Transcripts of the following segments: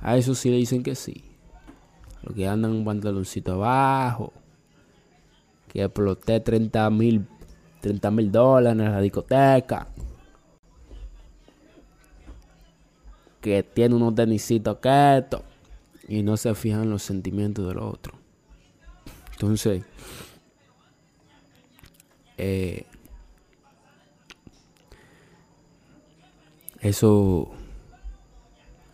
A eso sí le dicen que sí. Lo que andan un pantaloncito abajo. Que exploté 30 mil 30 mil dólares en la discoteca. Que tiene unos tenisitos quietos. Y no se fijan los sentimientos del otro. Entonces, eh, eso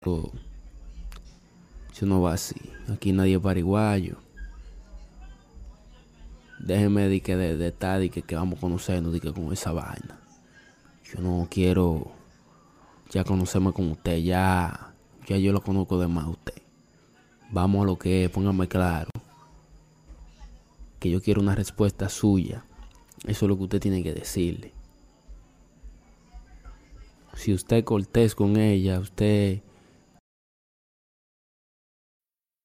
Eso no va así. Aquí nadie es pariguayo. Déjeme de que de, de estar que, que vamos a conocernos de que con esa vaina. Yo no quiero ya conocerme con usted, ya, ya yo lo conozco de más usted. Vamos a lo que es, póngame claro. Que yo quiero una respuesta suya. Eso es lo que usted tiene que decirle. Si usted es cortés con ella, usted